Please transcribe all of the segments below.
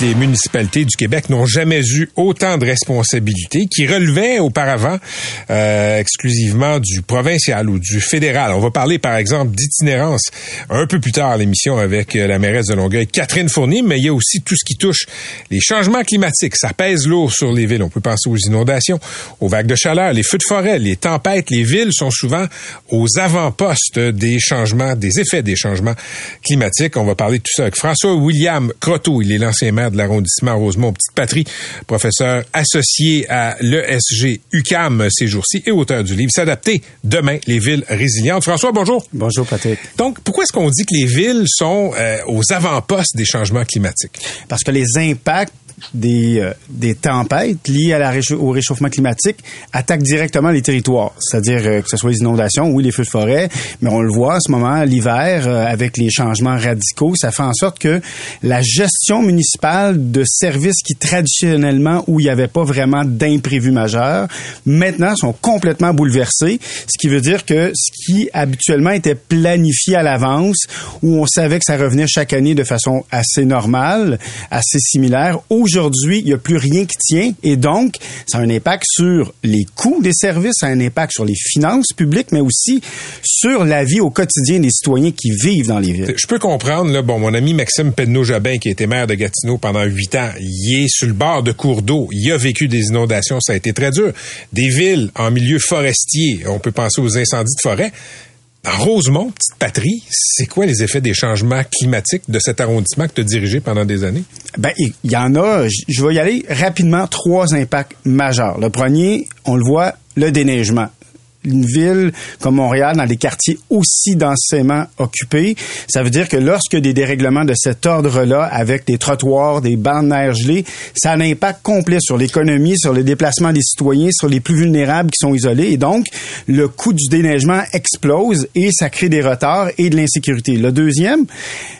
les municipalités du Québec n'ont jamais eu autant de responsabilités qui relevaient auparavant euh, exclusivement du provincial ou du fédéral. On va parler par exemple d'itinérance un peu plus tard à l'émission avec euh, la mairesse de Longueuil, Catherine Fournier, mais il y a aussi tout ce qui touche les changements climatiques. Ça pèse lourd sur les villes. On peut penser aux inondations, aux vagues de chaleur, les feux de forêt, les tempêtes. Les villes sont souvent aux avant-postes des changements, des effets des changements climatiques. On va parler de tout ça avec François William Croteau. Il est l'ancien maire de l'arrondissement Rosemont, Petite Patrie, professeur associé à l'ESG UCAM ces jours-ci et auteur du livre S'adapter demain, les villes résilientes. François, bonjour. Bonjour, Patrick. Donc, pourquoi est-ce qu'on dit que les villes sont euh, aux avant-postes des changements climatiques? Parce que les impacts des, euh, des tempêtes liées à la au réchauffement climatique attaquent directement les territoires. C'est-à-dire euh, que ce soit les inondations, oui, les feux de forêt, mais on le voit en ce moment, l'hiver, euh, avec les changements radicaux, ça fait en sorte que la gestion municipale de services qui traditionnellement, où il n'y avait pas vraiment d'imprévus majeurs, maintenant sont complètement bouleversés, ce qui veut dire que ce qui habituellement était planifié à l'avance, où on savait que ça revenait chaque année de façon assez normale, assez similaire, aujourd'hui, il n'y a plus rien qui tient et donc, ça a un impact sur les coûts des services, ça a un impact sur les finances publiques, mais aussi sur la vie au quotidien des citoyens qui vivent dans les villes. Je peux comprendre, là, bon, mon ami Maxime Penneau-Jabin, qui était maire de Gatineau pendant huit ans, il est sur le bord de cours d'eau, il a vécu des inondations, ça a été très dur. Des villes en milieu forestier, on peut penser aux incendies de forêt, Rosemont, petite patrie, c'est quoi les effets des changements climatiques de cet arrondissement que tu as dirigé pendant des années? Ben, il y en a, je vais y aller rapidement, trois impacts majeurs. Le premier, on le voit, le déneigement une ville comme Montréal dans des quartiers aussi densément occupés, ça veut dire que lorsque des dérèglements de cet ordre-là, avec des trottoirs, des bancs de gelés, ça a un impact complet sur l'économie, sur le déplacement des citoyens, sur les plus vulnérables qui sont isolés. Et donc, le coût du déneigement explose et ça crée des retards et de l'insécurité. Le deuxième,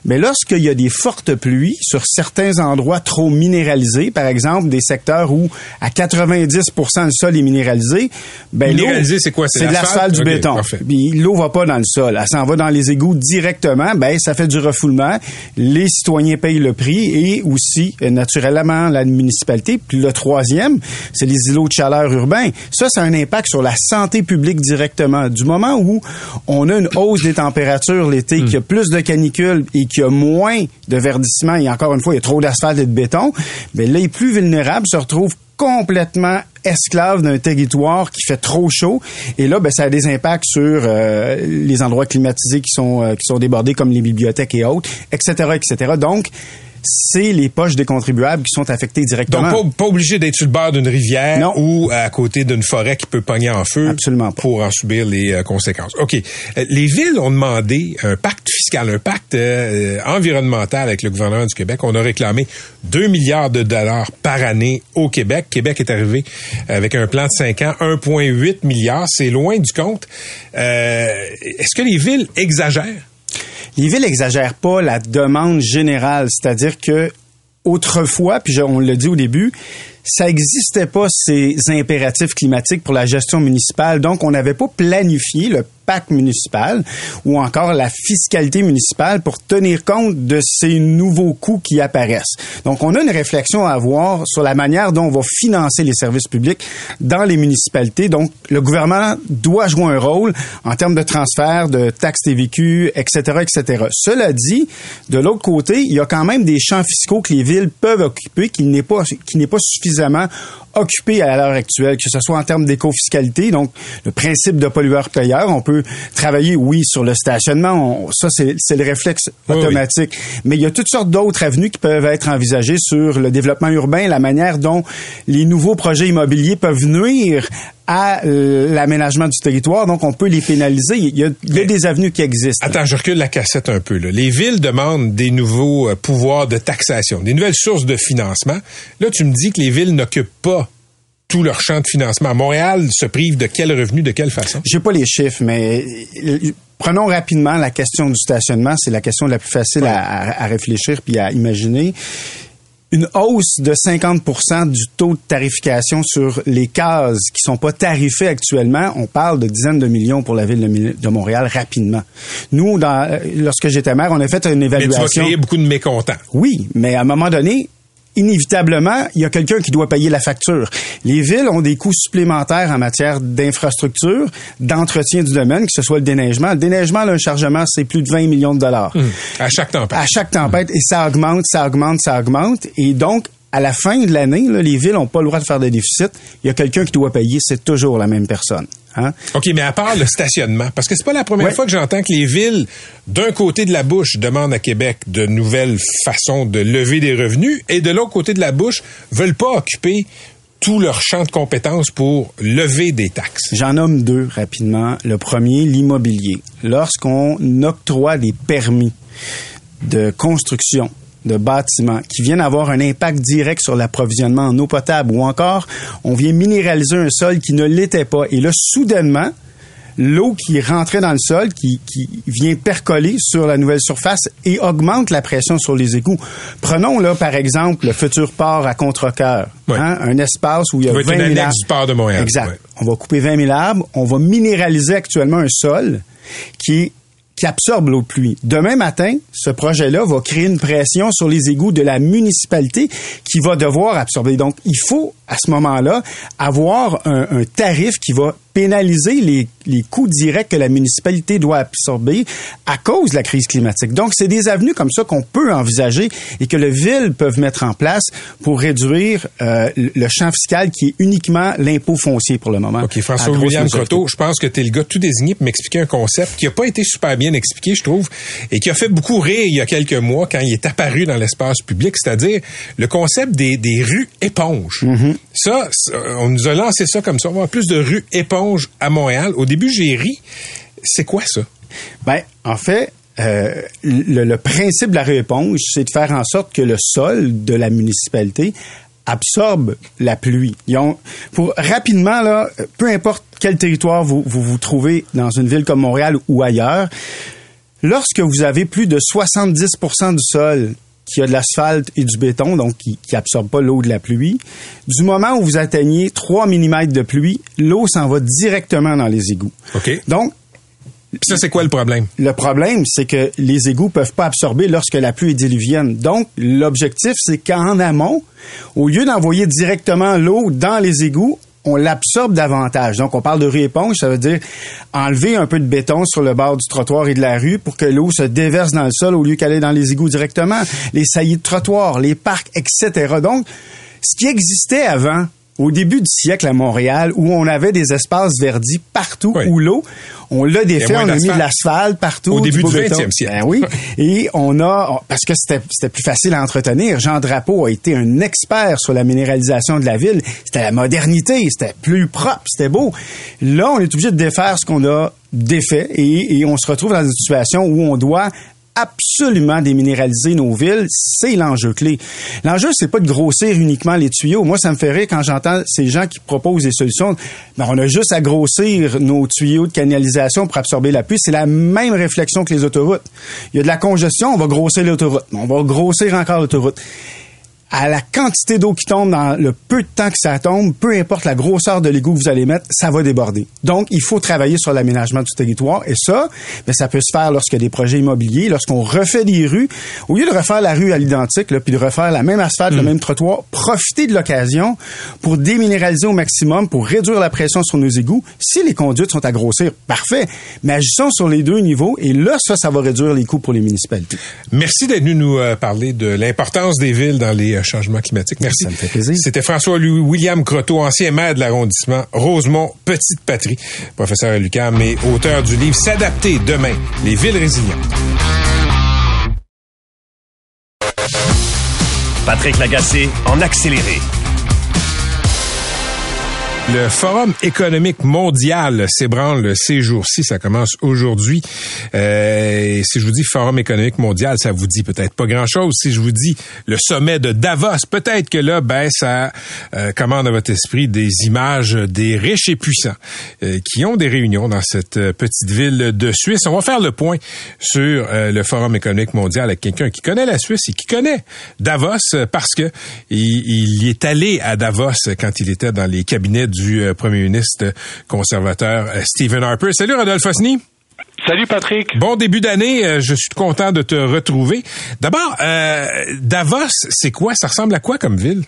mais lorsqu'il y a des fortes pluies sur certains endroits trop minéralisés, par exemple des secteurs où à 90% le sol est minéralisé, ben minéralisé, c'est quoi? C'est de l'asphalte? du béton. Puis l'eau va pas dans le sol, elle s'en va dans les égouts directement. Ben ça fait du refoulement. Les citoyens payent le prix et aussi euh, naturellement la municipalité. Puis le troisième, c'est les îlots de chaleur urbains. Ça, ça a un impact sur la santé publique directement. Du moment où on a une hausse des températures l'été, hmm. qu'il y a plus de canicules et qu'il y a moins de verdissement et encore une fois il y a trop d'asphalte et de béton, ben là les plus vulnérables se retrouvent complètement esclave d'un territoire qui fait trop chaud. Et là, ben, ça a des impacts sur euh, les endroits climatisés qui sont, euh, qui sont débordés, comme les bibliothèques et autres, etc., etc. Donc, c'est les poches des contribuables qui sont affectées directement. Donc, pas, obligé d'être sur le bord d'une rivière ou à côté d'une forêt qui peut pogner en feu Absolument pour en subir les euh, conséquences. OK. Euh, les villes ont demandé un pacte fiscal, un pacte euh, environnemental avec le gouvernement du Québec. On a réclamé 2 milliards de dollars par année au Québec. Québec est arrivé avec un plan de 5 ans, 1,8 milliard. C'est loin du compte. Est-ce que les villes exagèrent? Les villes exagèrent pas la demande générale, c'est-à-dire que autrefois, puis on l'a dit au début, ça n'existait pas ces impératifs climatiques pour la gestion municipale. Donc, on n'avait pas planifié le PAC municipal ou encore la fiscalité municipale pour tenir compte de ces nouveaux coûts qui apparaissent. Donc, on a une réflexion à avoir sur la manière dont on va financer les services publics dans les municipalités. Donc, le gouvernement doit jouer un rôle en termes de transfert, de taxes TVQ, etc., etc. Cela dit, de l'autre côté, il y a quand même des champs fiscaux que les villes peuvent occuper qui n'est pas, qui n'est pas suffisamment occupé à l'heure actuelle, que ce soit en termes d'éco-fiscalité, donc le principe de pollueur-payeur. On peut travailler, oui, sur le stationnement. ça, c'est le réflexe automatique. Mais il y a toutes sortes d'autres avenues qui peuvent être envisagées sur le développement urbain, la manière dont les nouveaux projets immobiliers peuvent nuire à l'aménagement du territoire, donc on peut les pénaliser. Il y a, des avenues qui existent. Attends, je recule la cassette un peu. Les villes demandent des nouveaux euh, pouvoirs de taxation, des nouvelles sources de financement. Là, tu me dis que les villes n'occupent pas tout leur champ de financement. Montréal se prive de quel revenu, de quelle façon? J'ai pas les chiffres, mais euh, prenons rapidement la question du stationnement. C'est la question la plus facile à, à, réfléchir puis à imaginer une hausse de 50% du taux de tarification sur les cases qui sont pas tarifées actuellement, on parle de dizaines de millions pour la ville de, Montréal rapidement. Nous, dans, lorsque j'étais maire, on a fait une évaluation. Mais tu vas créer beaucoup de mécontents. Oui, mais à un moment donné, inévitablement, il y a quelqu'un qui doit payer la facture. Les villes ont des coûts supplémentaires en matière d'infrastructure, d'entretien du domaine, que ce soit le déneigement. Le déneigement, là, un chargement, c'est plus de 20 millions de dollars. Hum. À chaque tempête. À chaque tempête. Et ça augmente, ça augmente, ça augmente. Et donc, à la fin de l'année, les villes n'ont pas le droit de faire des déficits. Il y a quelqu'un qui doit payer, c'est toujours la même personne. Hein? OK, mais à part le stationnement, parce que c'est pas la première fois que j'entends que les villes, d'un côté de la bouche, demandent à Québec de nouvelles façons de lever des revenus, et de l'autre côté de la bouche, veulent pas occuper tout leur champ de compétences pour lever des taxes. J'en nomme deux rapidement. Le premier, l'immobilier. Lorsqu'on octroie des permis de construction de bâtiments qui viennent avoir un impact direct sur l'approvisionnement en eau potable ou encore on vient minéraliser un sol qui ne l'était pas. Et là, soudainement, l'eau qui rentrait dans le sol, qui, qui, vient percoler sur la nouvelle surface et augmente la pression sur les égouts. Prenons là, par exemple, le futur port à Contrecoeur. Hein, un espace où il y a 20 000 arbres. du port de Montréal. Exact. On va couper 20 000 arbres. On va minéraliser actuellement un sol qui est qui absorbe l'eau de pluie. Demain matin, ce projet-là va créer une pression sur les égouts de la municipalité qui va devoir absorber. Donc, il faut, à ce moment-là, avoir un, un tarif qui va pénaliser les, les coûts directs que la municipalité doit absorber à cause de la crise climatique. Donc, c'est des avenues comme ça qu'on peut envisager et que les villes peuvent mettre en place pour réduire euh, le champ fiscal qui est uniquement l'impôt foncier pour le moment. OK, François-William Croteau, je pense que tu es le gars tout désigné pour m'expliquer un concept qui n'a pas été super bien expliqué, je trouve, et qui a fait beaucoup rire il y a quelques mois quand il est apparu dans l'espace public, c'est-à-dire le concept des, des rues éponges. Mm-hmm. ça, on nous a lancé ça comme ça. On va avoir plus de rues éponges à Montréal. Au début, j'ai ri. C'est quoi ça? Ben, en fait, euh, le, principe de la réponse, c'est de faire en sorte que le sol de la municipalité absorbe la pluie. pour rapidement là, peu importe quel territoire vous, vous vous trouvez dans une ville comme Montréal ou ailleurs, lorsque vous avez plus de 70% du sol qui a de l'asphalte et du béton, donc qui, qui absorbe pas l'eau de la pluie. Du moment où vous atteignez 3 mm de pluie, l'eau s'en va directement dans les égouts. OK. Donc, ça, c'est quoi le problème? Le problème, c'est que les égouts peuvent pas absorber lorsque la pluie est diluvienne. Donc, l'objectif, c'est qu'en amont, au lieu d'envoyer directement l'eau dans les égouts, on l'absorbe davantage. Donc, on parle de rue éponge, ça veut dire enlever un peu de béton sur le bord du trottoir et de la rue pour que l'eau se déverse dans le sol au lieu qu'elle dans les égouts directement. Les saillies de trottoir, les parcs, etc. Donc, ce qui existait avant, au début du siècle à Montréal, où on avait des espaces verdis partout où l'eau, on l'a défait, on a mis de l'asphalte partout. Au début du 20e siècle. Ben oui. Et on a, parce que c'était, c'était plus facile à entretenir, Jean Drapeau a été un expert sur la minéralisation de la ville. C'était la modernité, c'était plus propre, c'était beau. Là, on est obligé de défaire ce qu'on a défait et, et on se retrouve dans une situation où on doit absolument déminéraliser nos villes, c'est l'enjeu clé. L'enjeu, c'est pas de grossir uniquement les tuyaux. Moi, ça me fait rire quand j'entends ces gens qui proposent des solutions. Ben, on a juste à grossir nos tuyaux de canalisation pour absorber la pluie. C'est la même réflexion que les autoroutes. Il y a de la congestion, on va grossir l'autoroute. On va grossir encore l'autoroute à la quantité d'eau qui tombe dans le peu de temps que ça tombe, peu importe la grosseur de l'égout que vous allez mettre, ça va déborder. Donc, il faut travailler sur l'aménagement du territoire. Et ça, ben, ça peut se faire lorsqu'il y a des projets immobiliers, lorsqu'on refait des rues. Au lieu de refaire la rue à l'identique, puis de refaire la même asphalte, le mm. même trottoir, profiter de l'occasion pour déminéraliser au maximum, pour réduire la pression sur nos égouts. Si les conduites sont à grossir, parfait. Mais agissons sur les deux niveaux. Et là, ça, ça va réduire les coûts pour les municipalités. Merci d'être venu nous euh, parler de l'importance des villes dans les changement climatique. Merci. Ça me fait plaisir. C'était François-Louis William Croteau, ancien maire de l'arrondissement Rosemont, Petite Patrie, professeur à l'UQAM et auteur du livre S'adapter demain, les villes résilientes. Patrick Lagacé en accéléré. Le Forum économique mondial s'ébranle ces jours-ci. Ça commence aujourd'hui. Euh, si je vous dis Forum économique mondial, ça vous dit peut-être pas grand-chose. Si je vous dis le sommet de Davos, peut-être que là, ben, ça euh, commande à votre esprit des images des riches et puissants euh, qui ont des réunions dans cette euh, petite ville de Suisse. On va faire le point sur euh, le Forum économique mondial avec quelqu'un qui connaît la Suisse et qui connaît Davos parce que il, il y est allé à Davos quand il était dans les cabinets du du euh, premier ministre conservateur euh, Stephen Harper. Salut Rodolphe Osny. Salut Patrick. Bon début d'année, euh, je suis content de te retrouver. D'abord, Davos, c'est quoi? Ça ressemble à quoi comme ville?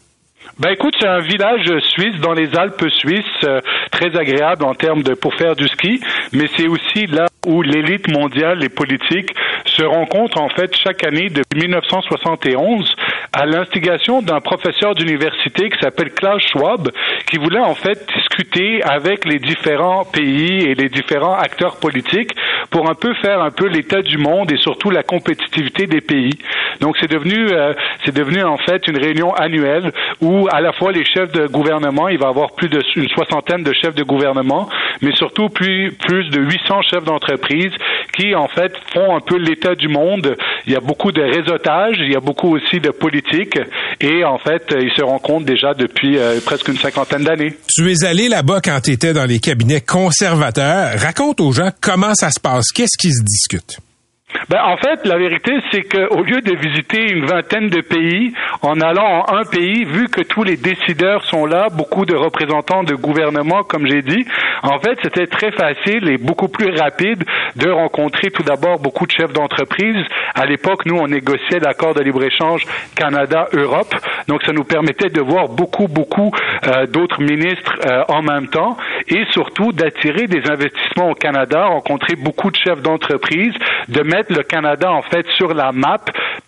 Ben écoute, c'est un village suisse dans les Alpes suisses, très agréable en termes de pour faire du ski, mais c'est aussi là où l'élite mondiale, les politiques, se rencontrent en fait chaque année depuis 1971 à l'instigation d'un professeur d'université qui s'appelle Klaus Schwab, qui voulait en fait discuter avec les différents pays et les différents acteurs politiques pour un peu faire un peu l'état du monde et surtout la compétitivité des pays. Donc c'est devenu euh, c'est devenu en fait une réunion annuelle où à la fois les chefs de gouvernement, il va y avoir plus de une soixantaine de chefs de gouvernement, mais surtout plus plus de 800 chefs d'entreprise qui en fait font un peu l'état du monde. Il y a beaucoup de réseautage, il y a beaucoup aussi de politique et en fait ils se rencontrent déjà depuis euh, presque une cinquantaine d'années. Tu es allé là-bas quand tu étais dans les cabinets conservateurs. Raconte aux gens comment ça se passe, qu'est-ce qui se discute? Ben, en fait, la vérité, c'est qu'au lieu de visiter une vingtaine de pays, en allant en un pays, vu que tous les décideurs sont là, beaucoup de représentants de gouvernement, comme j'ai dit, en fait, c'était très facile et beaucoup plus rapide de rencontrer tout d'abord beaucoup de chefs d'entreprise. À l'époque, nous, on négociait l'accord de libre-échange Canada-Europe, donc ça nous permettait de voir beaucoup, beaucoup euh, d'autres ministres euh, en même temps et surtout d'attirer des investissements au Canada, rencontrer beaucoup de chefs d'entreprise, de mettre le Canada en fait sur la map,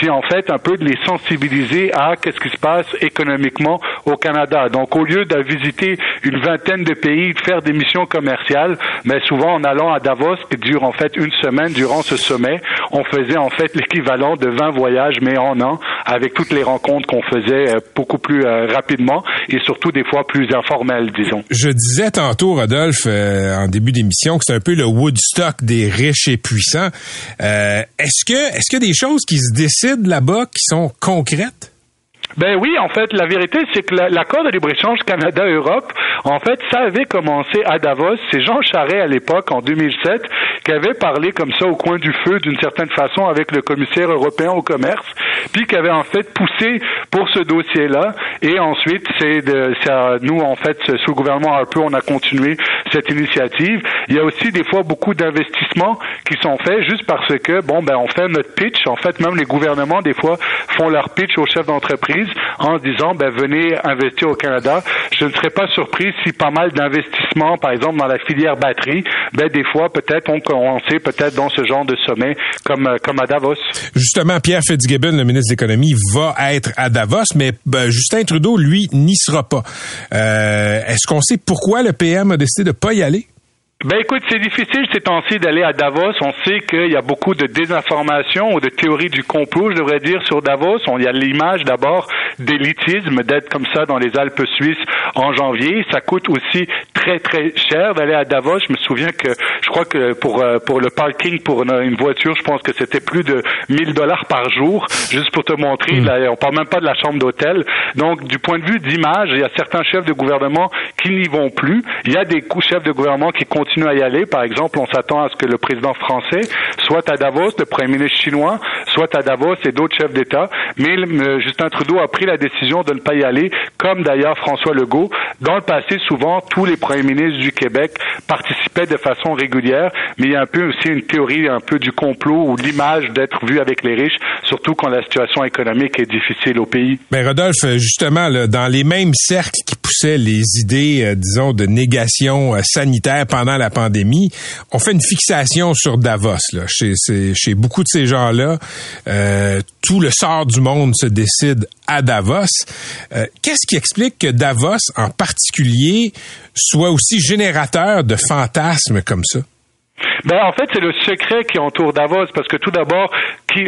puis en fait un peu de les sensibiliser à qu'est-ce qui se passe économiquement au Canada. Donc au lieu de visiter une vingtaine de pays, de faire des missions commerciales, mais souvent en allant à Davos, qui dure en fait une semaine durant ce sommet, on faisait en fait l'équivalent de 20 voyages mais en an avec toutes les rencontres qu'on faisait euh, beaucoup plus euh, rapidement et surtout des fois plus informelles, disons. Je disais tantôt, Rodolphe, euh, en début d'émission, que c'est un peu le Woodstock des riches et puissants. Euh, est-ce que est-ce a des choses qui se décident là-bas qui sont concrètes? Ben oui, en fait, la vérité, c'est que l'accord de libre-échange Canada-Europe, en fait, ça avait commencé à Davos. C'est Jean Charest, à l'époque, en 2007, qui avait parlé comme ça au coin du feu, d'une certaine façon, avec le commissaire européen au commerce, puis qui avait en fait poussé pour ce dossier-là. Et ensuite, c'est nous, en fait, sous le gouvernement un peu, on a continué cette initiative. Il y a aussi des fois beaucoup d'investissements qui sont faits juste parce que, bon, ben, on fait notre pitch. En fait, même les gouvernements, des fois, font leur pitch aux chefs d'entreprise en disant ben, venez investir au Canada. Je ne serais pas surpris si pas mal d'investissements, par exemple dans la filière batterie, ben, des fois peut-être on commencé peut-être dans ce genre de sommet comme, euh, comme à Davos. Justement, Pierre Fitzgibbon, le ministre de l'Économie, va être à Davos, mais ben, Justin Trudeau, lui, n'y sera pas. Euh, est-ce qu'on sait pourquoi le PM a décidé de pas y aller? Ben écoute, c'est difficile ces temps-ci d'aller à Davos. On sait qu'il y a beaucoup de désinformation ou de théories du complot, je devrais dire, sur Davos. On y a l'image d'abord d'élitisme, d'être comme ça dans les Alpes suisses en janvier. Ça coûte aussi très très cher d'aller à Davos. Je me souviens que je crois que pour euh, pour le parking pour une voiture, je pense que c'était plus de 1000 dollars par jour, juste pour te montrer. Hmm. Là, on parle même pas de la chambre d'hôtel. Donc du point de vue d'image, il y a certains chefs de gouvernement qui n'y vont plus. Il y a des chefs de gouvernement qui continuent à y aller. Par exemple, on s'attend à ce que le président français soit à Davos, le premier ministre chinois soit à Davos et d'autres chefs d'État. Mais Justin Trudeau a pris la décision de ne pas y aller, comme d'ailleurs François Legault. Dans le passé, souvent, tous les premiers ministres du Québec participaient de façon régulière, mais il y a un peu aussi une théorie un peu du complot ou l'image d'être vu avec les riches, surtout quand la situation économique est difficile au pays. Mais Rodolphe, justement, dans les mêmes cercles qui poussaient les idées, euh, disons, de négation euh, sanitaire pendant la pandémie, on fait une fixation sur Davos. Là. Chez, chez beaucoup de ces gens-là, euh, tout le sort du monde se décide à Davos. Qu'est-ce qui explique que Davos, en particulier, soit aussi générateur de fantasmes comme ça? Ben en fait, c'est le secret qui entoure Davos parce que tout d'abord,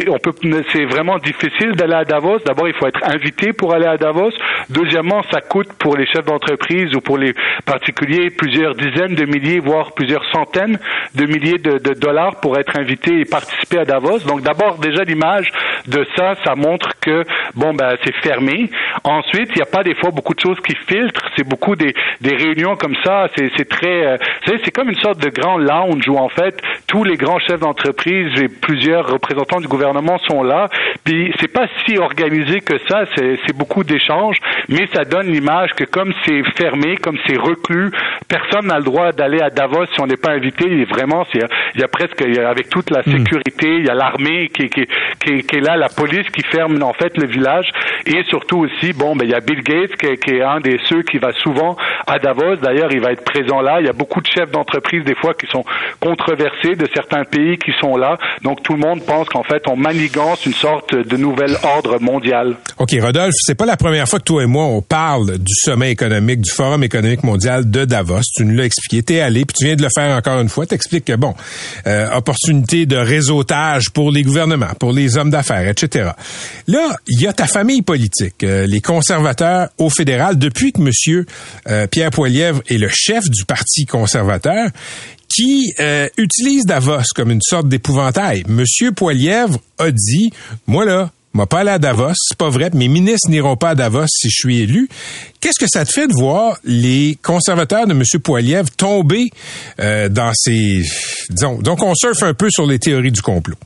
on peut c'est vraiment difficile d'aller à Davos. D'abord, il faut être invité pour aller à Davos. Deuxièmement, ça coûte pour les chefs d'entreprise ou pour les particuliers plusieurs dizaines de milliers voire plusieurs centaines de milliers de, dollars pour être invité et participer à Davos. Donc d'abord déjà l'image de ça, ça montre que bon ben c'est fermé. Ensuite, il n'y a pas des fois beaucoup de choses qui filtrent. C'est beaucoup des, des réunions comme ça. C'est très, euh, c'est comme une sorte de grand lounge où en fait tous les grands chefs d'entreprise et plusieurs représentants du gouvernement sont là. Puis c'est pas si organisé que ça. C'est beaucoup d'échanges, mais ça donne l'image que comme c'est fermé, comme c'est reclus, personne n'a le droit d'aller à Davos si on n'est pas invité. Et vraiment, il y a presque avec toute la hmm. sécurité, il y a l'armée qui, qui, qui, qui, est là, la police qui ferme en fait le village, et surtout aussi, bon, ben il y a Bill Gates qui, qui est un des ceux qui va souvent à Davos. D'ailleurs, il va être présent là. Il y a beaucoup de chefs d'entreprise des fois qui sont de certains pays qui sont là. Donc tout le monde pense qu'en fait on manigance une sorte de nouvel ordre mondial. OK, Rodolphe, c'est pas la première fois que toi et moi on parle du sommet économique, du Forum économique mondial de Davos. Tu nous l'as expliqué, t'es allé, puis tu viens de le faire encore une fois. T'expliques que bon, euh, opportunité de réseautage pour les gouvernements, pour les hommes d'affaires, etc. Là, il y a ta famille politique, euh, les conservateurs au fédéral, depuis que Monsieur euh, Pierre Poilievre est le chef du Parti conservateur, qui euh, utilise Davos comme une sorte d'épouvantail. Monsieur Poilièvre a dit, moi là, m'a pas aller à Davos, c'est pas vrai, mes ministres n'iront pas à Davos si je suis élu. Qu'est-ce que ça te fait de voir les conservateurs de M. Poilièvre tomber euh, dans ces... Disons, donc on surfe un peu sur les théories du complot?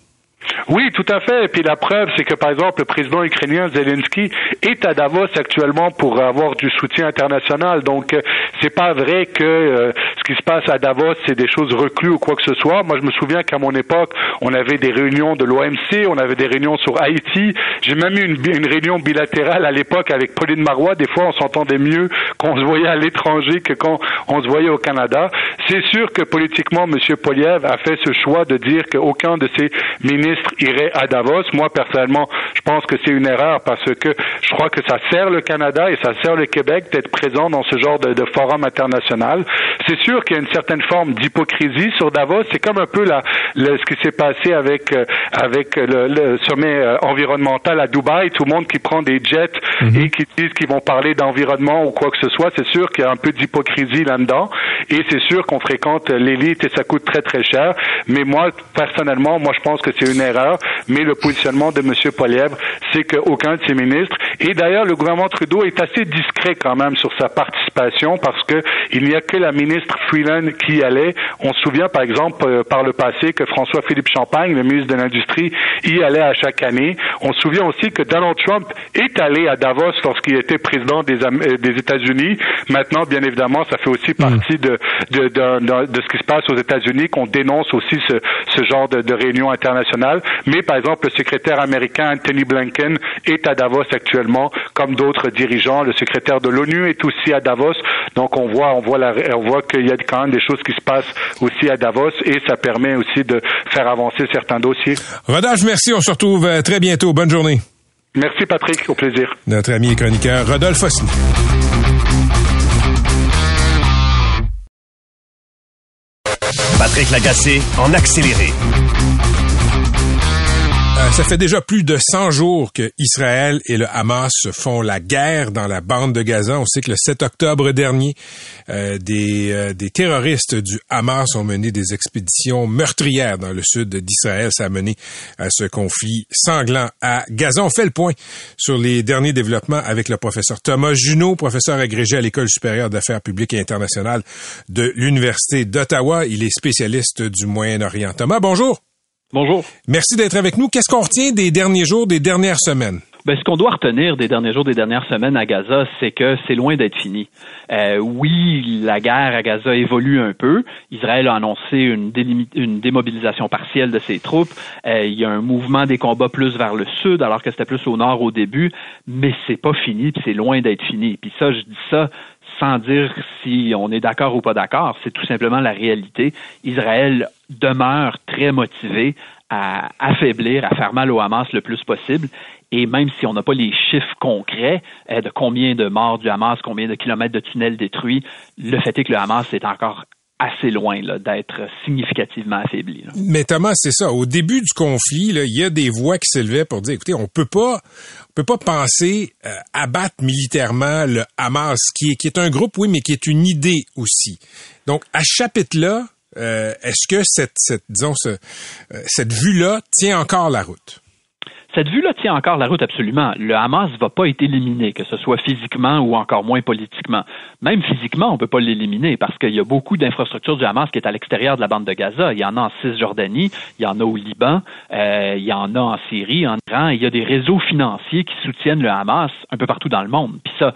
Oui, tout à fait. Et puis la preuve, c'est que par exemple, le président ukrainien Zelensky est à Davos actuellement pour avoir du soutien international. Donc, euh, c'est pas vrai que euh, ce qui se passe à Davos, c'est des choses reclues ou quoi que ce soit. Moi, je me souviens qu'à mon époque, on avait des réunions de l'OMC, on avait des réunions sur Haïti. J'ai même eu une, une, réunion bilatérale à l'époque avec Pauline Marois. Des fois, on s'entendait mieux qu'on se voyait à l'étranger que quand on se voyait au Canada. C'est sûr que politiquement, M. Poliev a fait ce choix de dire qu'aucun de ses ministres irait à Davos. Moi, personnellement, je pense que c'est une erreur parce que je crois que ça sert le Canada et ça sert le Québec d'être présent dans ce genre de, forum international. C'est sûr qu'il y a une certaine forme d'hypocrisie sur Davos. C'est comme un peu la, ce qui s'est passé avec euh, avec le, sommet euh, environnemental à Dubaï. Tout le monde qui prend des jets mhm. et qui disent qu'ils vont parler d'environnement ou quoi que ce soit. C'est sûr qu'il y a un peu d'hypocrisie là-dedans. Et c'est sûr qu'on fréquente l'élite et ça coûte très très cher. Mais moi, personnellement, moi je pense que c'est une erreur mais le positionnement de M. Polièvre, c'est qu'aucun de ses ministres, et d'ailleurs le gouvernement Trudeau est assez discret quand même sur sa participation parce que il n'y a que la ministre Freeland qui y allait. On se souvient par exemple euh, par le passé que François-Philippe Champagne, le ministre de l'Industrie, y allait à chaque année. On se souvient aussi que Donald Trump est allé à Davos lorsqu'il était président des, euh, des États-Unis. Maintenant, bien évidemment, ça fait aussi partie de, de, de, de, ce qui se passe aux États-Unis qu'on dénonce aussi ce, ce genre de, de réunion internationale. Mais par exemple, le secrétaire américain Anthony Blinken est à Davos actuellement, comme d'autres dirigeants. Le secrétaire de l'ONU est aussi à Davos. Donc on voit, on voit, la, on voit qu'il y a quand même des choses qui se passent aussi à Davos et ça permet aussi de faire avancer certains dossiers. Rodolphe, merci. On se retrouve euh, très bientôt. Bonne journée. Merci Patrick, au plaisir. Notre ami et chroniqueur Rodolphe Fossny. Patrick Lagacé en accéléré. Euh, ça fait déjà plus de 100 jours que Israël et le Hamas font la guerre dans la bande de Gaza. On sait que le 7 octobre dernier, euh, des, euh, des terroristes du Hamas ont mené des expéditions meurtrières dans le sud d'Israël. Ça a mené à ce conflit sanglant à Gaza. On fait le point sur les derniers développements avec le professeur Thomas Junot, professeur agrégé à l'École supérieure d'affaires publiques et internationales de l'Université d'Ottawa. Il est spécialiste du Moyen-Orient. Thomas, bonjour. Bonjour. Merci d'être avec nous. Qu'est-ce qu'on retient des derniers jours, des dernières semaines? Ben, ce qu'on doit retenir des derniers jours, des dernières semaines à Gaza, c'est que c'est loin d'être fini. Euh, oui, la guerre à Gaza évolue un peu. Israël a annoncé une, une démobilisation partielle de ses troupes. Euh, il y a un mouvement des combats plus vers le sud, alors que c'était plus au nord au début. Mais c'est pas fini, puis c'est loin d'être fini. Puis ça, je dis ça sans dire si on est d'accord ou pas d'accord, c'est tout simplement la réalité. Israël demeure très motivé à affaiblir, à faire mal au Hamas le plus possible. Et même si on n'a pas les chiffres concrets euh, de combien de morts du Hamas, combien de kilomètres de tunnels détruits, le fait est que le Hamas est encore assez loin d'être significativement affaibli. Mais Thomas, c'est ça. Au début du conflit, il y a des voix qui s'élevaient pour dire, écoutez, on peut pas, on peut pas penser euh, abattre militairement le Hamas, qui est, qui est un groupe, oui, mais qui est une idée aussi. Donc, à ce chapitre-là, euh, est-ce que cette, cette disons, ce, euh, cette vue-là tient encore la route? Cette vue-là tient encore la route absolument. Le Hamas ne va pas être éliminé, que ce soit physiquement ou encore moins politiquement. Même physiquement, on ne peut pas l'éliminer parce qu'il y a beaucoup d'infrastructures du Hamas qui est à l'extérieur de la bande de Gaza. Il y en a en Cisjordanie, il y en a au Liban, euh, il y en a en Syrie, en Iran. Il y a des réseaux financiers qui soutiennent le Hamas un peu partout dans le monde. Puis ça,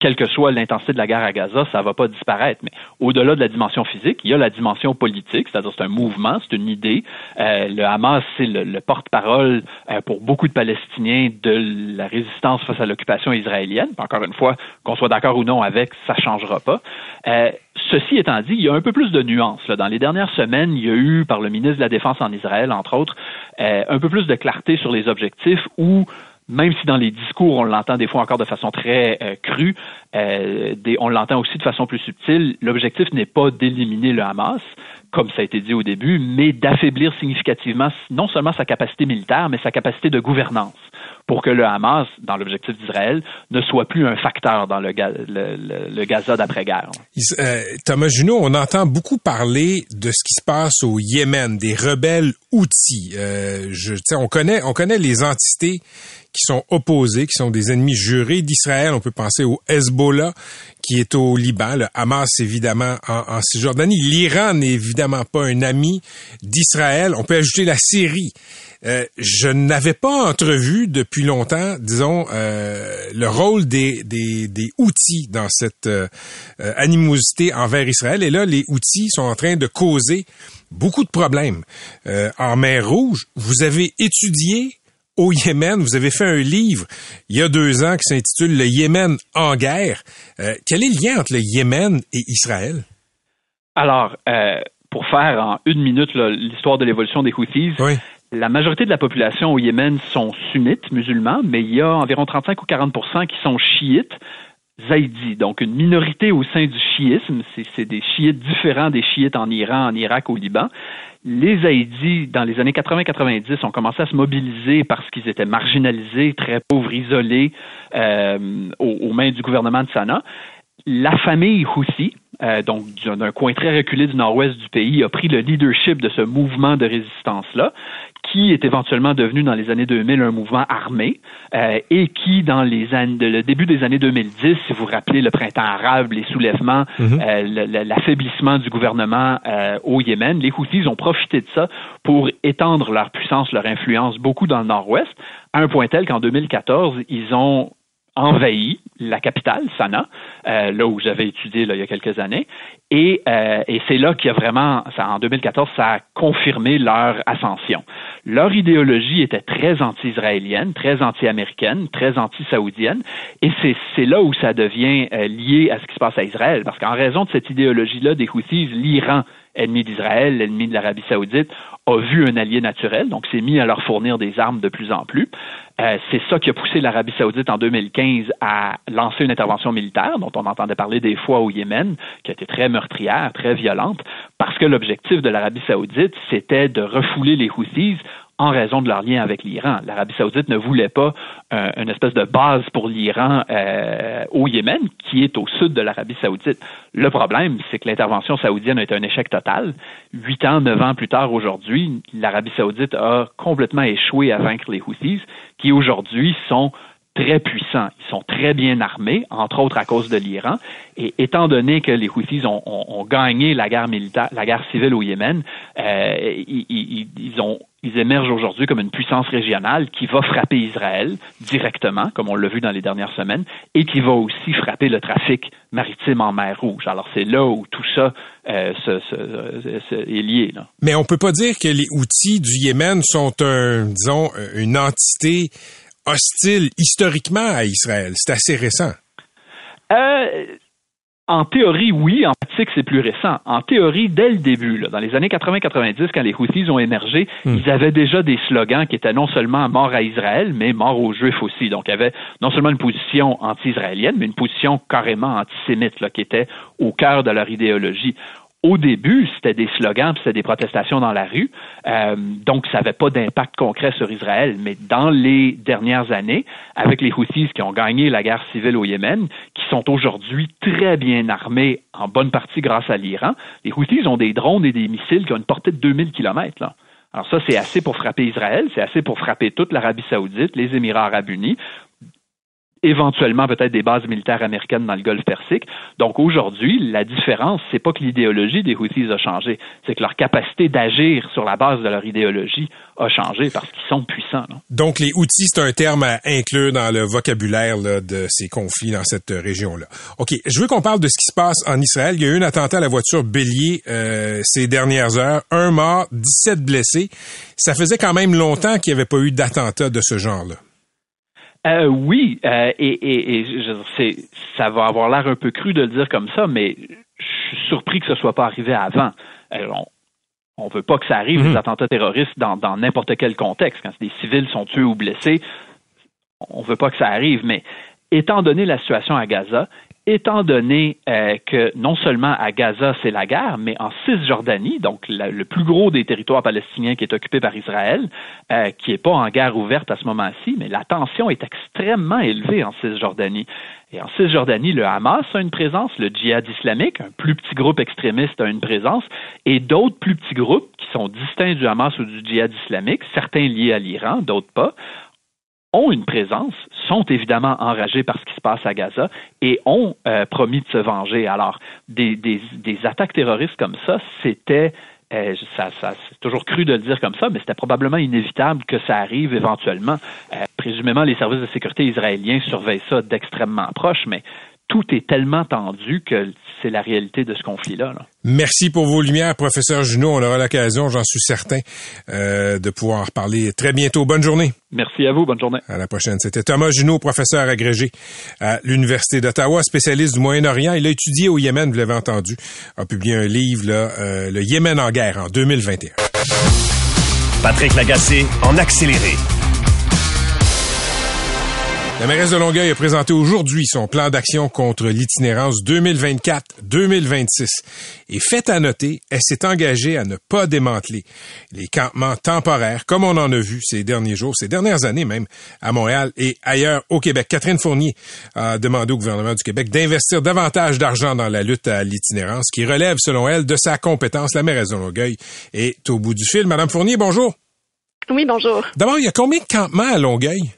quelle que soit l'intensité de la guerre à Gaza, ça va pas disparaître. Mais au-delà de la dimension physique, il y a la dimension politique, c'est-à-dire c'est un mouvement, c'est une idée. Euh, le Hamas, c'est le, porte-parole euh, pour beaucoup de Palestiniens de la résistance face à l'occupation israélienne. Encore une fois, qu'on soit d'accord ou non avec, ça changera pas. Euh, ceci étant dit, il y a un peu plus de nuances. Là. Dans les dernières semaines, il y a eu, par le ministre de la Défense en Israël, entre autres, un peu plus de clarté sur les objectifs où même si dans les discours, on l'entend des fois encore de façon très euh, crue, euh, on l'entend aussi de façon plus subtile, l'objectif n'est pas d'éliminer le Hamas, comme ça a été dit au début, mais d'affaiblir significativement non seulement sa capacité militaire, mais sa capacité de gouvernance pour que le Hamas, dans l'objectif d'Israël, ne soit plus un facteur dans le, le, Gaza d'après-guerre. Euh, Thomas Junot, on entend beaucoup parler de ce qui se passe au Yémen, des rebelles outils. Euh, je, on connaît, on connaît les entités qui sont opposés, qui sont des ennemis jurés d'Israël. On peut penser au Hezbollah, qui est au Liban, le Hamas évidemment en, Cisjordanie. L'Iran n'est évidemment pas un ami d'Israël. On peut ajouter la Syrie. Euh, je n'avais pas entrevu depuis longtemps, disons, euh, le rôle des, des, des, outils dans cette euh, animosité envers Israël. Et là, les outils sont en train de causer beaucoup de problèmes. en mer Rouge, vous avez étudié au Yémen. Vous avez fait un livre il y a deux ans qui s'intitule Le Yémen en guerre. Euh, quel est le lien entre le Yémen et Israël? Alors, euh, pour faire en une minute l'histoire de l'évolution des Houthis, la majorité de la population au Yémen sont sunnites musulmans, mais il y a environ 35 ou 40% qui sont chiites. Zaïdis, donc une minorité au sein du chiisme, c'est des chiites différents des chiites en Iran, en Irak, au Liban les Haïdis, dans les années 80-90, ont commencé à se mobiliser parce qu'ils étaient marginalisés, très pauvres, isolés euh, aux, mains du gouvernement de Sanaa. La famille Houthi, euh, donc d'un coin très reculé du nord-ouest du pays, a pris le leadership de ce mouvement de résistance-là qui est éventuellement devenu dans les années 2000 un mouvement armé euh, et qui, dans les années, le début des années 2010, si vous vous rappelez le printemps arabe, les soulèvements, mhm. euh, l'affaiblissement du gouvernement euh, au Yémen, les Houthis ont profité de ça pour étendre leur puissance, leur influence beaucoup dans le nord-ouest, à un point tel qu'en 2014, ils ont envahi la capitale, Sanaa, euh, là où j'avais étudié là, il y a quelques années. Et, euh, et c'est là qu'il y a vraiment, ça, en 2014, ça a confirmé leur ascension. Leur idéologie était très anti-israélienne, très anti-américaine, très anti-saoudienne. Et c'est là où ça devient euh, lié à ce qui se passe à Israël. Parce qu'en raison de cette idéologie-là des Houthis, l'Iran ennemi d'Israël, l'ennemi de l'Arabie saoudite, a vu un allié naturel, donc s'est mis à leur fournir des armes de plus en plus. Euh, c'est ça qui a poussé l'Arabie saoudite en 2015 à lancer une intervention militaire, dont on entendait parler des fois au Yémen, qui a été très meurtrière, très violente, parce que l'objectif de l'Arabie saoudite, c'était de refouler les Houthis en raison de leur lien avec l'Iran. L'Arabie saoudite ne voulait pas euh, une espèce de base pour l'Iran euh, au Yémen, qui est au sud de l'Arabie saoudite. Le problème, c'est que l'intervention saoudienne a été un échec total. Huit ans, neuf ans plus tard aujourd'hui, l'Arabie saoudite a complètement échoué à vaincre les Houthis, qui aujourd'hui sont très puissants. Ils sont très bien armés, entre autres à cause de l'Iran. Et étant donné que les Houthis ont, gagné la guerre militaire, la guerre civile au Yémen, euh, ils, ils, émergent aujourd'hui comme une puissance régionale qui va frapper Israël directement, comme on l'a vu dans les dernières semaines, et qui va aussi frapper le trafic maritime en mer Rouge. Alors c'est là où tout ça euh, est lié. Mais on peut pas dire que les outils du Yémen sont un, disons, une entité hostile historiquement à Israël. C'est assez récent. Euh, en théorie, oui. En pratique, c'est plus récent. En théorie, dès le début, dans les années 80-90, quand les Houthis ont émergé, hmm. ils avaient déjà des slogans qui étaient non seulement mort à Israël, mais mort aux Juifs aussi. Donc, il y avait non seulement une position anti-israélienne, mais une position carrément antisémite, là, qui était au cœur de leur idéologie. Au début, c'était des slogans, c'était des protestations dans la rue, euh, donc ça n'avait pas d'impact concret sur Israël. Mais dans les dernières années, avec les Houthis qui ont gagné la guerre civile au Yémen, qui sont aujourd'hui très bien armés, en bonne partie grâce à l'Iran, les Houthis ont des drones et des missiles qui ont une portée de 2000 kilomètres. Là. Alors ça, c'est assez pour frapper Israël, c'est assez pour frapper toute l'Arabie saoudite, les Émirats arabes unis, éventuellement peut-être des bases militaires américaines dans le Golfe Persique. Donc aujourd'hui, la différence, c'est pas que l'idéologie des Houthis a changé, c'est que leur capacité d'agir sur la base de leur idéologie a changé parce qu'ils sont puissants. Donc les Houthis, c'est un terme à inclure dans le vocabulaire de ces conflits dans cette région-là. OK, je veux qu'on parle de ce qui se passe en Israël. Il y a eu un attentat à la voiture bélier euh, ces dernières heures. Un mort, 17 blessés. Ça faisait quand même longtemps qu'il n'y avait pas eu d'attentat de ce genre-là. Euh, oui, euh, et, et, ça va avoir l'air un peu cru de le dire comme ça, mais je suis surpris que ce soit pas arrivé avant. Euh, on ne veut pas que ça arrive, des mhm. attentats terroristes, dans n'importe quel contexte. Quand des civils sont tués ou blessés, on ne veut pas que ça arrive. Mais étant donné la situation à Gaza, étant donné euh, que non seulement à Gaza c'est la guerre, mais en Cisjordanie, donc le plus gros des territoires palestiniens qui est occupé par Israël, euh, qui n'est pas en guerre ouverte à ce moment-ci, mais la tension est extrêmement élevée en Cisjordanie. Et en Cisjordanie, le Hamas a une présence, le djihad islamique, un plus petit groupe extrémiste a une présence, et d'autres plus petits groupes qui sont distincts du Hamas ou du djihad islamique, certains liés à l'Iran, d'autres pas, ont une présence, sont évidemment enragés par ce qui se passe à Gaza et ont euh, promis de se venger. Alors, des, des, des attaques terroristes comme ça, c'était euh, ça, ça c'est toujours cru de le dire comme ça, mais c'était probablement inévitable que ça arrive éventuellement. Euh, présumément, les services de sécurité israéliens surveillent ça d'extrêmement proche, mais tout est tellement tendu que c'est la réalité de ce conflit-là. Merci pour vos lumières, professeur Junot. On aura l'occasion, j'en suis certain, euh, de pouvoir en reparler très bientôt. Bonne journée. Merci à vous. Bonne journée. À la prochaine. C'était Thomas Junot, professeur agrégé à l'Université d'Ottawa, spécialiste du Moyen-Orient. Il a étudié au Yémen, vous l'avez entendu, a publié un livre, là, euh, Le Yémen en guerre, en 2021. Patrick Lagacé, en accéléré. La mairesse de Longueuil a présenté aujourd'hui son plan d'action contre l'itinérance 2024-2026. Et fait à noter, elle s'est engagée à ne pas démanteler les campements temporaires, comme on en a vu ces derniers jours, ces dernières années même, à Montréal et ailleurs au Québec. Catherine Fournier a demandé au gouvernement du Québec d'investir davantage d'argent dans la lutte à l'itinérance, qui relève, selon elle, de sa compétence. La mairesse de Longueuil est au bout du fil. Madame Fournier, bonjour. Oui, bonjour. D'abord, il y a combien de campements à Longueuil?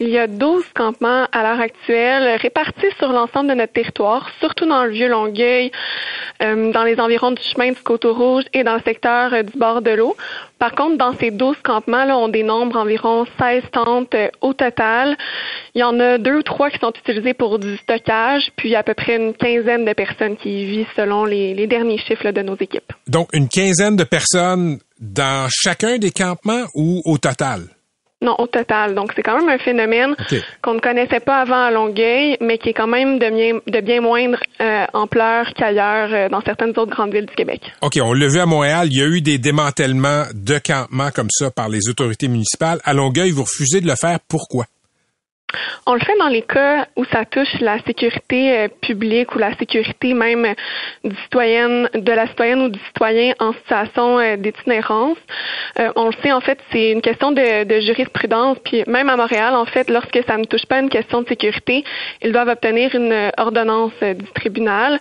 Il y a 12 campements à l'heure actuelle répartis sur l'ensemble de notre territoire, surtout dans le vieux Longueuil, euh, dans les environs du chemin du Coteau-Rouge et dans le secteur euh, du bord de l'eau. Par contre, dans ces 12 campements-là, on dénombre environ 16 tentes euh, au total. Il y en a deux ou trois qui sont utilisés pour du stockage, puis à peu près une quinzaine de personnes qui y vivent selon les derniers chiffres de nos équipes. Donc, une quinzaine de personnes dans chacun des campements ou au total? Non, au total. Donc, c'est quand même un phénomène qu'on ne connaissait pas avant à Longueuil, mais qui est quand même de bien, de bien moindre euh, ampleur qu'ailleurs euh, dans certaines autres grandes villes du Québec. OK, on l'a vu à Montréal, il y a eu des démantèlements de campements comme ça par les autorités municipales. À Longueuil, vous refusez de le faire. Pourquoi? On le fait dans les cas où ça touche la sécurité euh, publique ou la sécurité même du citoyenne, de la citoyenne ou du citoyen en situation euh, d'itinérance. Euh, on le sait, en fait, c'est une question de, de, jurisprudence. Puis même à Montréal, en fait, lorsque ça ne touche pas une question de sécurité, ils doivent obtenir une ordonnance du tribunal.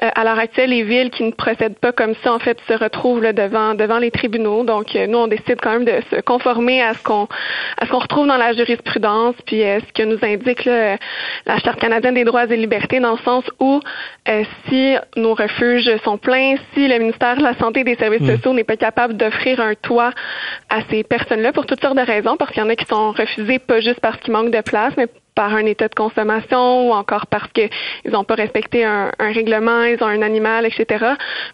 à l'heure actuelle, les villes qui ne procèdent pas comme ça, en fait, se retrouvent là, devant devant les tribunaux. Donc, nous, on décide quand même de se conformer à ce qu'on à ce qu'on retrouve dans la jurisprudence. Puis que nous indique la Charte canadienne des droits et libertés, dans le sens où euh, si nos refuges sont pleins, si le ministère de la Santé et des Services mm. sociaux n'est pas capable d'offrir un toit à ces personnes-là pour toutes sortes de raisons, parce qu'il y en a qui sont refusés pas juste parce qu'il manque de place, mais par un état de consommation ou encore parce qu'ils n'ont pas respecté un, règlement, ils ont un animal, etc.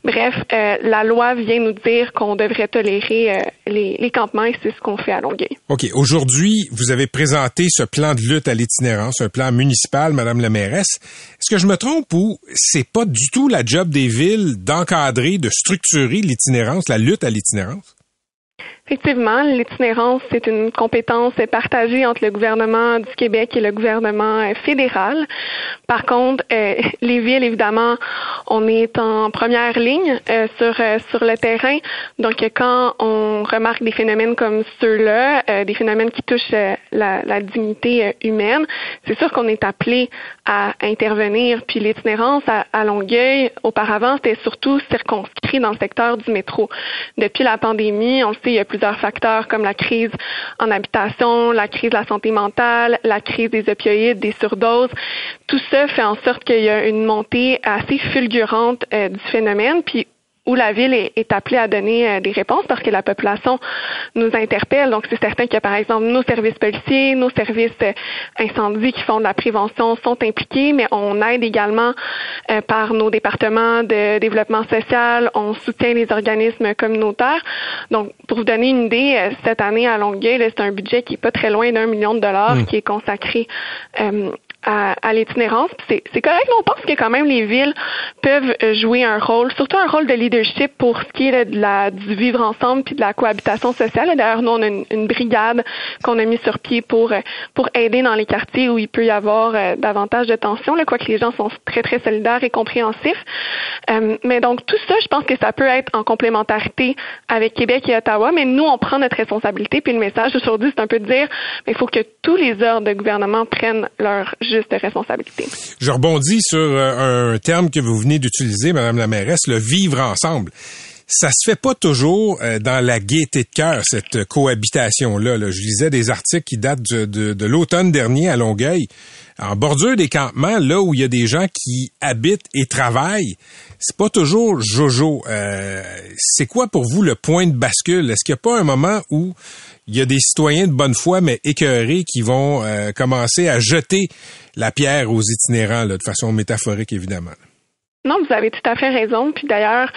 Bref, euh, la loi vient nous dire qu'on devrait tolérer euh, les, campements et c'est ce qu'on fait à Longueuil. OK. Aujourd'hui, vous avez présenté ce plan de lutte à l'itinérance, un plan municipal, Madame la mairesse. Est-ce que je me trompe ou c'est pas du tout la job des villes d'encadrer, de structurer l'itinérance, la lutte à l'itinérance? Effectivement, l'itinérance, c'est une compétence partagée entre le gouvernement du Québec et le gouvernement euh, fédéral. Par contre, euh, les villes, évidemment, on est en première ligne euh, sur sur le terrain. Donc, quand on remarque des phénomènes comme ceux-là, des phénomènes qui touchent la, la, dignité humaine, c'est sûr qu'on est appelé à intervenir. Puis l'itinérance à, Longueuil, auparavant, c'était surtout circonscrit dans le secteur du métro. Depuis la pandémie, on le sait, il y a plus facteurs comme la crise en habitation, la crise de la santé mentale, la crise des opioïdes, des surdoses. Tout ça fait en sorte qu'il y a une montée assez fulgurante euh, du phénomène. Puis où la ville est, appelée à donner euh, des réponses parce que la population nous interpelle. Donc, c'est certain que, par exemple, nos services policiers, nos services euh, incendies qui font de la prévention sont impliqués, mais on aide également euh, par nos départements de développement social, on soutient les organismes communautaires. Donc, pour vous donner une idée, cette année à Longueuil, c'est un budget qui est pas très loin d'un million de dollars mmh. qui est consacré à, à l'itinérance. C'est correct, mais on pense que quand même les villes peuvent euh, jouer un rôle, surtout un rôle de leadership pour ce qui est de la, du vivre ensemble puis de la cohabitation sociale. D'ailleurs, nous, on a une, brigade qu'on a mis sur pied pour, euh, pour aider dans les quartiers où il peut y avoir euh, davantage de tensions, là, quoique les gens sont très, très solidaires et compréhensifs. mais donc, tout ça, je pense que ça peut être en complémentarité avec Québec et Ottawa, mais nous, on prend notre responsabilité. Puis le message aujourd'hui, c'est un peu de dire, il faut que tous les ordres de gouvernement prennent leur Je rebondis sur euh, un terme que vous venez d'utiliser, Madame la mairesse, le vivre ensemble. Ça se fait pas toujours euh, dans la gaieté de cœur cette cohabitation là, Je lisais des articles qui datent de, l'automne dernier à Longueuil, en bordure des campements, là où il y a des gens qui habitent et travaillent. C'est pas toujours jojo. Euh, c'est quoi pour vous le point de bascule? Est-ce qu'il n'y a pas un moment où il y a des citoyens de bonne foi, mais écœurés, qui vont euh, commencer à jeter la pierre aux itinérants, de façon métaphorique, évidemment? Non, vous avez tout à fait raison. Puis d'ailleurs,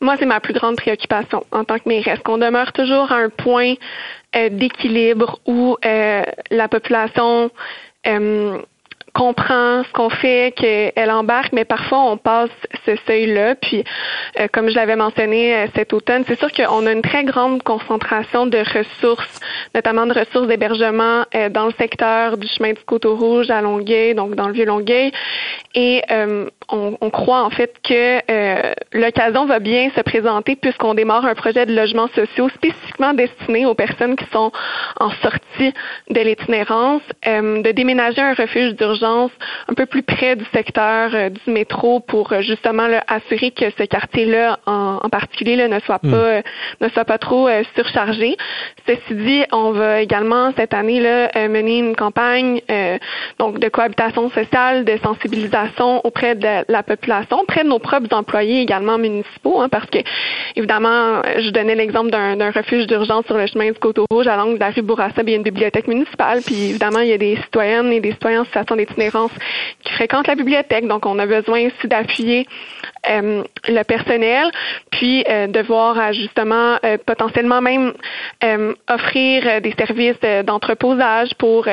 moi, c'est ma plus grande préoccupation en tant que mairesse, qu'on demeure toujours à un point euh, d'équilibre où euh, la population comprend ce qu'on fait, qu'elle embarque, mais parfois on passe ce seuil-là. Puis, euh, comme je l'avais mentionné euh, cet automne, c'est sûr qu'on a une très grande concentration de ressources, notamment de ressources d'hébergement euh, dans le secteur du chemin du Coteau Rouge à Longueuil, donc dans le vieux Longueuil. Et on, on, croit en fait que l'occasion va bien se présenter puisqu'on démarre un projet de logements sociaux spécifiquement destiné aux personnes qui sont en sortie de l'itinérance, de déménager un refuge d'urgence un peu plus près du secteur euh, du métro pour euh, justement assurer que ce quartier-là en, particulier là, ne soit hmm. pas euh, ne soit pas trop surchargé. Ceci dit, on va également cette année-là mener une campagne donc de cohabitation sociale, de sensibilisation auprès de la population, auprès de nos propres employés également municipaux, hein, parce que évidemment, je donnais l'exemple d'un refuge d'urgence sur le chemin du Coteau Rouge à l'angle de la rue Bourassa, il y a une bibliothèque municipale, puis évidemment, il y a des citoyennes et des citoyens en situation qui fréquentent la bibliothèque. Donc, on a besoin aussi d'appuyer euh, le personnel, puis euh, de voir justement euh, potentiellement même offrir des services d'entreposage pour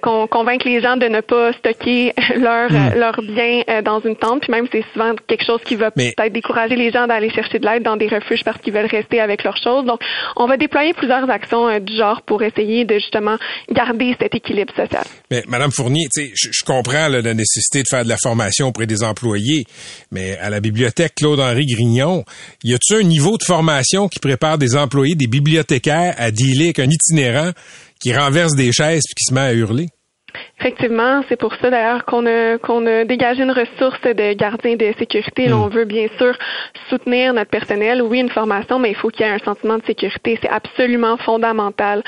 convaincre les gens de ne pas stocker leurs hmm. leurs biens dans une tente. Puis même, c'est souvent quelque chose qui va peut-être décourager les gens d'aller chercher de l'aide dans des refuges parce qu'ils veulent rester avec leurs choses. Donc, on va déployer plusieurs actions du genre pour essayer de justement garder cet équilibre social. Mais Madame Fournier, je, je comprends la nécessité de faire de la formation auprès des employés, mais à la bibliothèque Claude-Henri Grignon, y a-t-il un niveau de formation qui prépare des employés, des bibliothécaires à dealer avec un itinérant qui renverse des chaises puis qui se met à hurler? Effectivement, c'est pour ça d'ailleurs qu'on a qu'on a dégagé une ressource de gardien de sécurité. Là, on hmm. veut bien sûr soutenir notre personnel. Oui, une formation, mais il faut qu'il y ait un sentiment de sécurité. C'est absolument fondamental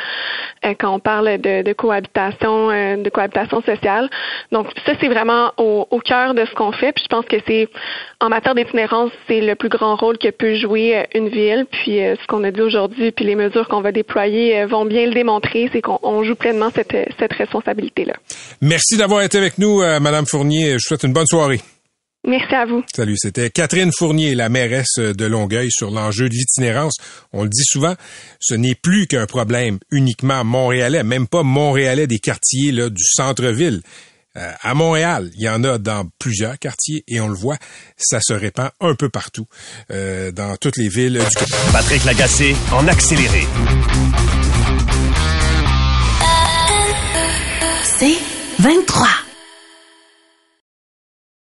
euh, quand on parle de, de cohabitation, euh, de cohabitation sociale. Donc ça, c'est vraiment au, au cœur de ce qu'on fait. Puis je pense que c'est en matière d'itinérance, c'est le plus grand rôle que peut jouer euh, une ville. Puis ce qu'on a dit aujourd'hui, puis les mesures qu'on va déployer vont bien le démontrer, c'est qu'on joue pleinement cette, cette responsabilité-là. Merci d'avoir été avec nous, euh, Madame Fournier. Je vous souhaite une bonne soirée. Merci à vous. Salut, c'était Catherine Fournier, la mairesse de Longueuil, sur l'enjeu de l'itinérance. On le dit souvent, ce n'est plus qu'un problème uniquement montréalais, même pas montréalais des quartiers là, du centre-ville. Euh, à Montréal, il y en a dans plusieurs quartiers et on le voit, ça se répand un peu partout, euh, dans toutes les villes du Québec. Patrick Lagacé en accéléré. C'est 23.